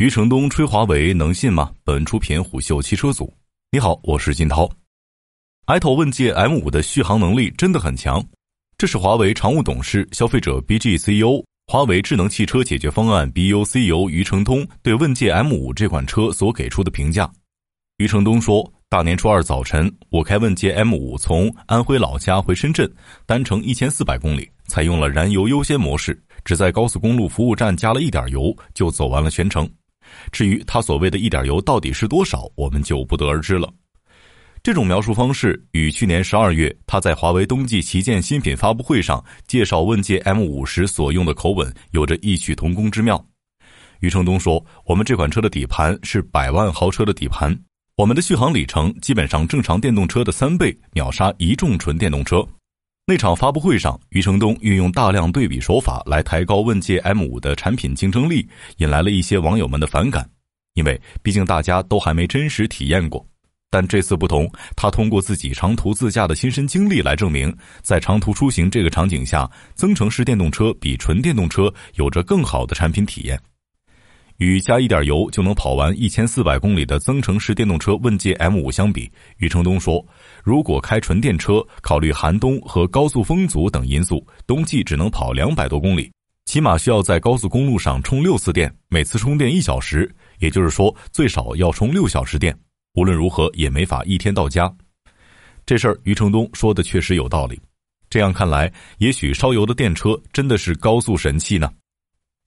余承东吹华为能信吗？本出品虎嗅汽车组。你好，我是金涛。iTO 问界 M5 的续航能力真的很强，这是华为常务董事、消费者 BG CEO、华为智能汽车解决方案 BU CEO 余承东对问界 M5 这款车所给出的评价。余承东说：“大年初二早晨，我开问界 M5 从安徽老家回深圳，单程一千四百公里，采用了燃油优先模式，只在高速公路服务站加了一点油，就走完了全程。”至于他所谓的一点油到底是多少，我们就不得而知了。这种描述方式与去年十二月他在华为冬季旗舰新品发布会上介绍问界 M5 时所用的口吻有着异曲同工之妙。余承东说：“我们这款车的底盘是百万豪车的底盘，我们的续航里程基本上正常电动车的三倍，秒杀一众纯电动车。”那场发布会上，余承东运用大量对比手法来抬高问界 M5 的产品竞争力，引来了一些网友们的反感。因为毕竟大家都还没真实体验过。但这次不同，他通过自己长途自驾的亲身经历来证明，在长途出行这个场景下，增程式电动车比纯电动车有着更好的产品体验。与加一点油就能跑完一千四百公里的增程式电动车问界 M5 相比，余承东说，如果开纯电车，考虑寒冬和高速风阻等因素，冬季只能跑两百多公里，起码需要在高速公路上充六次电，每次充电一小时，也就是说最少要充六小时电。无论如何也没法一天到家。这事儿余承东说的确实有道理。这样看来，也许烧油的电车真的是高速神器呢。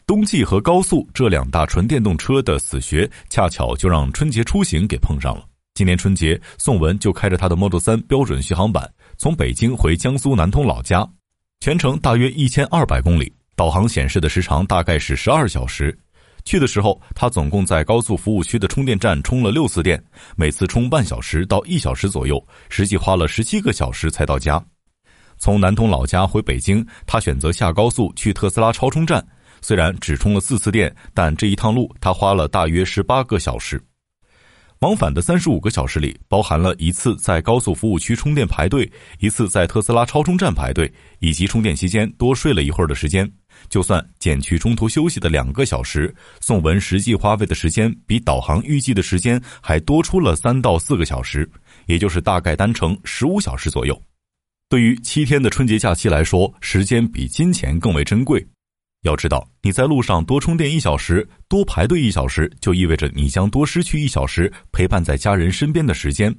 冬季和高速这两大纯电动车的死穴，恰巧就让春节出行给碰上了。今年春节，宋文就开着他的 Model 3标准续航版，从北京回江苏南通老家，全程大约一千二百公里，导航显示的时长大概是十二小时。去的时候，他总共在高速服务区的充电站充了六次电，每次充半小时到一小时左右，实际花了十七个小时才到家。从南通老家回北京，他选择下高速去特斯拉超充站。虽然只充了四次电，但这一趟路他花了大约十八个小时。往返的三十五个小时里，包含了一次在高速服务区充电排队，一次在特斯拉超充站排队，以及充电期间多睡了一会儿的时间。就算减去中途休息的两个小时，宋文实际花费的时间比导航预计的时间还多出了三到四个小时，也就是大概单程十五小时左右。对于七天的春节假期来说，时间比金钱更为珍贵。要知道，你在路上多充电一小时，多排队一小时，就意味着你将多失去一小时陪伴在家人身边的时间。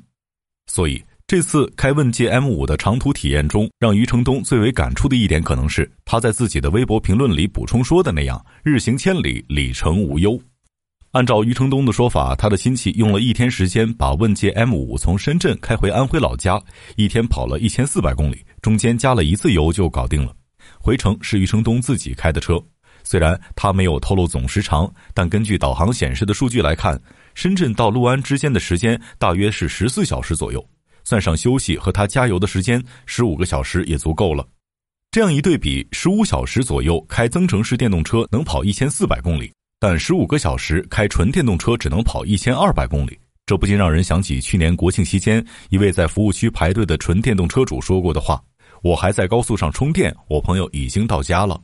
所以，这次开问界 M5 的长途体验中，让余承东最为感触的一点，可能是他在自己的微博评论里补充说的那样：“日行千里，里程无忧。”按照余承东的说法，他的亲戚用了一天时间把问界 M5 从深圳开回安徽老家，一天跑了一千四百公里，中间加了一次油就搞定了。回程是余承东自己开的车，虽然他没有透露总时长，但根据导航显示的数据来看，深圳到六安之间的时间大约是十四小时左右，算上休息和他加油的时间，十五个小时也足够了。这样一对比，十五小时左右开增程式电动车能跑一千四百公里，但十五个小时开纯电动车只能跑一千二百公里，这不禁让人想起去年国庆期间一位在服务区排队的纯电动车主说过的话。我还在高速上充电，我朋友已经到家了。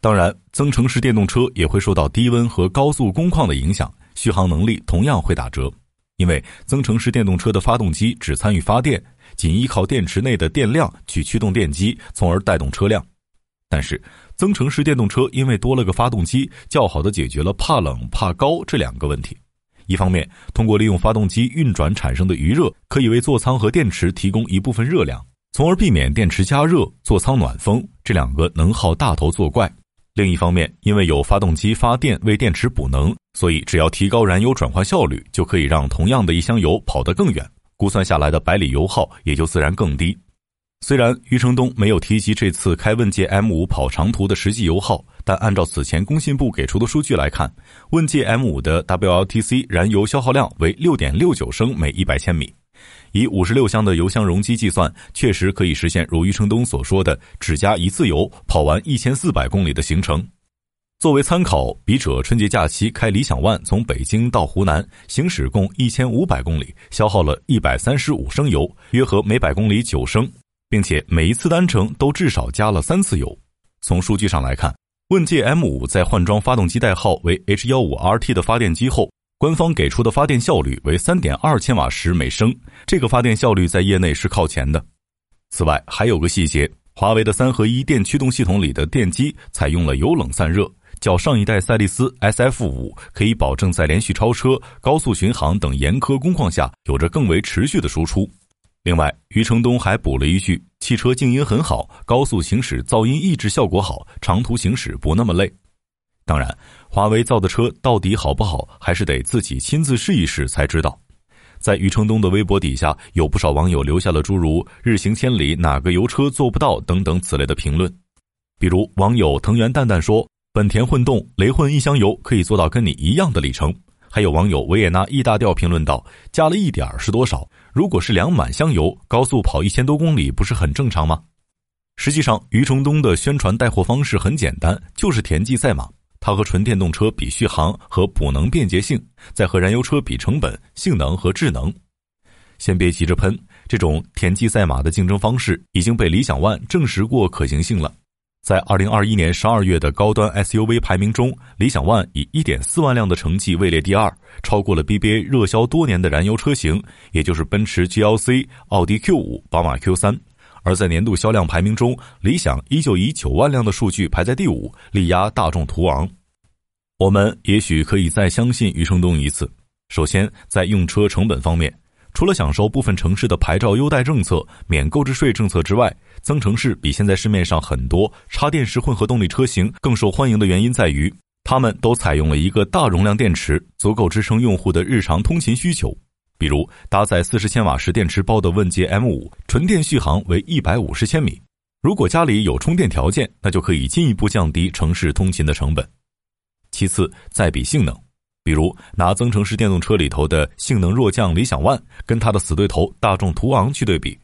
当然，增程式电动车也会受到低温和高速工况的影响，续航能力同样会打折。因为增程式电动车的发动机只参与发电，仅依靠电池内的电量去驱动电机，从而带动车辆。但是，增程式电动车因为多了个发动机，较好的解决了怕冷怕高这两个问题。一方面，通过利用发动机运转产生的余热，可以为座舱和电池提供一部分热量。从而避免电池加热、座舱暖风这两个能耗大头作怪。另一方面，因为有发动机发电为电池补能，所以只要提高燃油转换效率，就可以让同样的一箱油跑得更远，估算下来的百里油耗也就自然更低。虽然余承东没有提及这次开问界 M5 跑长途的实际油耗，但按照此前工信部给出的数据来看，问界 M5 的 WLTC 燃油消耗量为六点六九升每一百千米。以五十六箱的油箱容积计算，确实可以实现如余承东所说的只加一次油跑完一千四百公里的行程。作为参考，笔者春节假期开理想 ONE 从北京到湖南，行驶共一千五百公里，消耗了一百三十五升油，约合每百公里九升，并且每一次单程都至少加了三次油。从数据上来看，问界 M5 在换装发动机代号为 H15RT 的发电机后，官方给出的发电效率为3.2千瓦时每升，这个发电效率在业内是靠前的。此外，还有个细节，华为的三合一电驱动系统里的电机采用了有冷散热，较上一代赛力斯 SF5 可以保证在连续超车、高速巡航等严苛工况下，有着更为持续的输出。另外，余承东还补了一句：“汽车静音很好，高速行驶噪音抑制效果好，长途行驶不那么累。”当然，华为造的车到底好不好，还是得自己亲自试一试才知道。在余承东的微博底下，有不少网友留下了诸如“日行千里，哪个油车做不到”等等此类的评论。比如，网友藤原蛋蛋说：“本田混动雷混一箱油可以做到跟你一样的里程。”还有网友维也纳 E 大调评论道：“加了一点儿是多少？如果是两满箱油，高速跑一千多公里，不是很正常吗？”实际上，余承东的宣传带货方式很简单，就是田忌赛马。它和纯电动车比续航和补能便捷性，再和燃油车比成本、性能和智能。先别急着喷，这种田忌赛马的竞争方式已经被理想 ONE 证实过可行性了。在二零二一年十二月的高端 SUV 排名中，理想 ONE 以一点四万辆的成绩位列第二，超过了 BBA 热销多年的燃油车型，也就是奔驰 GLC、奥迪 Q 五、宝马 Q 三。而在年度销量排名中，理想依旧以九万辆的数据排在第五，力压大众途昂。我们也许可以再相信余承东一次。首先，在用车成本方面。除了享受部分城市的牌照优待政策、免购置税政策之外，增程式比现在市面上很多插电式混合动力车型更受欢迎的原因在于，它们都采用了一个大容量电池，足够支撑用户的日常通勤需求。比如搭载四十千瓦时电池包的问界 M5，纯电续航为一百五十千米。如果家里有充电条件，那就可以进一步降低城市通勤的成本。其次，再比性能。比如拿增程式电动车里头的性能弱将理想 ONE 跟它的死对头大众途昂去对比，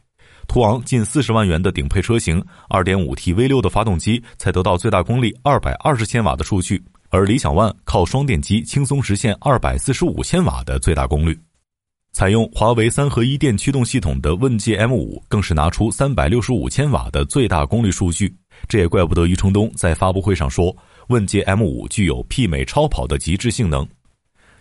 途昂近四十万元的顶配车型，2.5T V6 的发动机才得到最大功率220千瓦的数据，而理想 ONE 靠双电机轻松实现245千瓦的最大功率。采用华为三合一电驱动系统的问界 M5 更是拿出365千瓦的最大功率数据，这也怪不得余承东在发布会上说问界 M5 具有媲美超跑的极致性能。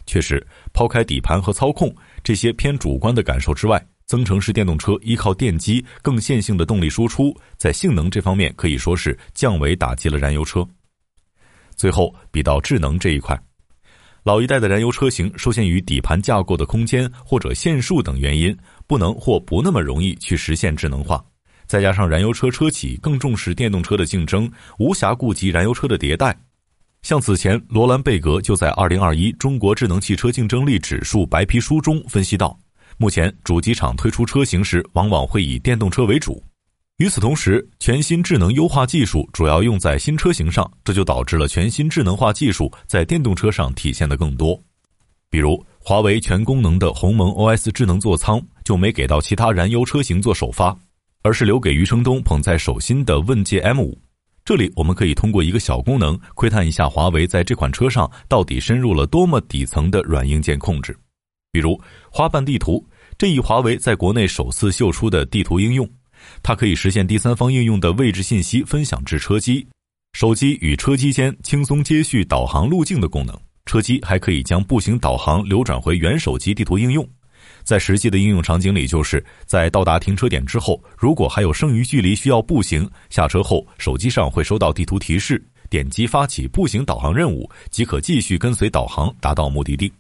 确实，抛开底盘和操控这些偏主观的感受之外，增程式电动车依靠电机更线性的动力输出，在性能这方面可以说是降维打击了燃油车。最后，比到智能这一块，老一代的燃油车型受限于底盘架构的空间或者线数等原因，不能或不那么容易去实现智能化，再加上燃油车车企更重视电动车的竞争，无暇顾及燃油车的迭代。像此前，罗兰贝格就在《二零二一中国智能汽车竞争力指数白皮书》中分析到，目前主机厂推出车型时，往往会以电动车为主。与此同时，全新智能优化技术主要用在新车型上，这就导致了全新智能化技术在电动车上体现的更多。比如，华为全功能的鸿蒙 OS 智能座舱就没给到其他燃油车型做首发，而是留给余承东捧在手心的问界 M5。这里我们可以通过一个小功能窥探一下华为在这款车上到底深入了多么底层的软硬件控制，比如花瓣地图这一华为在国内首次秀出的地图应用，它可以实现第三方应用的位置信息分享至车机、手机与车机间轻松接续导航路径的功能，车机还可以将步行导航流转回原手机地图应用。在实际的应用场景里，就是在到达停车点之后，如果还有剩余距离需要步行，下车后手机上会收到地图提示，点击发起步行导航任务，即可继续跟随导航达到目的地。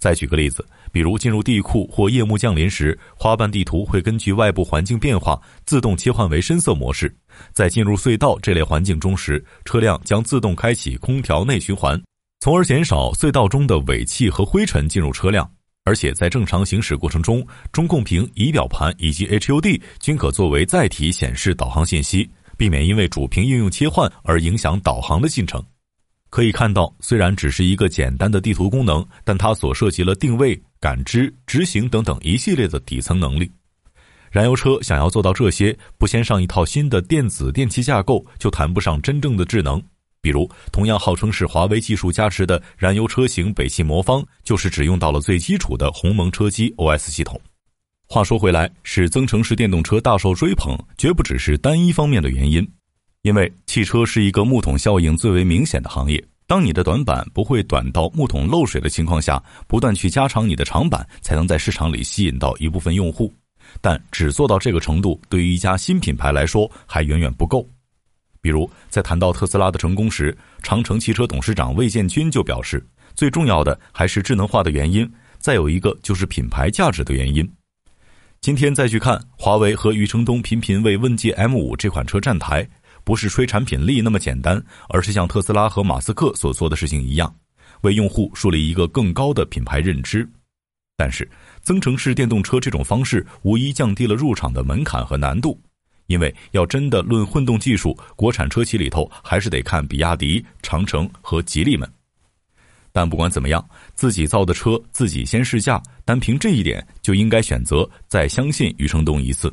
再举个例子，比如进入地库或夜幕降临时，花瓣地图会根据外部环境变化自动切换为深色模式。在进入隧道这类环境中时，车辆将自动开启空调内循环，从而减少隧道中的尾气和灰尘进入车辆。而且在正常行驶过程中，中控屏、仪表盘以及 HUD 均可作为载体显示导航信息，避免因为主屏应用切换而影响导航的进程。可以看到，虽然只是一个简单的地图功能，但它所涉及了定位、感知、执行等等一系列的底层能力。燃油车想要做到这些，不先上一套新的电子电气架构，就谈不上真正的智能。比如，同样号称是华为技术加持的燃油车型北汽魔方，就是只用到了最基础的鸿蒙车机 OS 系统。话说回来，使增程式电动车大受追捧，绝不只是单一方面的原因。因为汽车是一个木桶效应最为明显的行业。当你的短板不会短到木桶漏水的情况下，不断去加长你的长板，才能在市场里吸引到一部分用户。但只做到这个程度，对于一家新品牌来说还远远不够。比如，在谈到特斯拉的成功时，长城汽车董事长魏建军就表示，最重要的还是智能化的原因，再有一个就是品牌价值的原因。今天再去看华为和余承东频频为问界 M5 这款车站台，不是吹产品力那么简单，而是像特斯拉和马斯克所做的事情一样，为用户树立一个更高的品牌认知。但是，增程式电动车这种方式无疑降低了入场的门槛和难度。因为要真的论混动技术，国产车企里头还是得看比亚迪、长城和吉利们。但不管怎么样，自己造的车自己先试驾，单凭这一点就应该选择再相信余承东一次。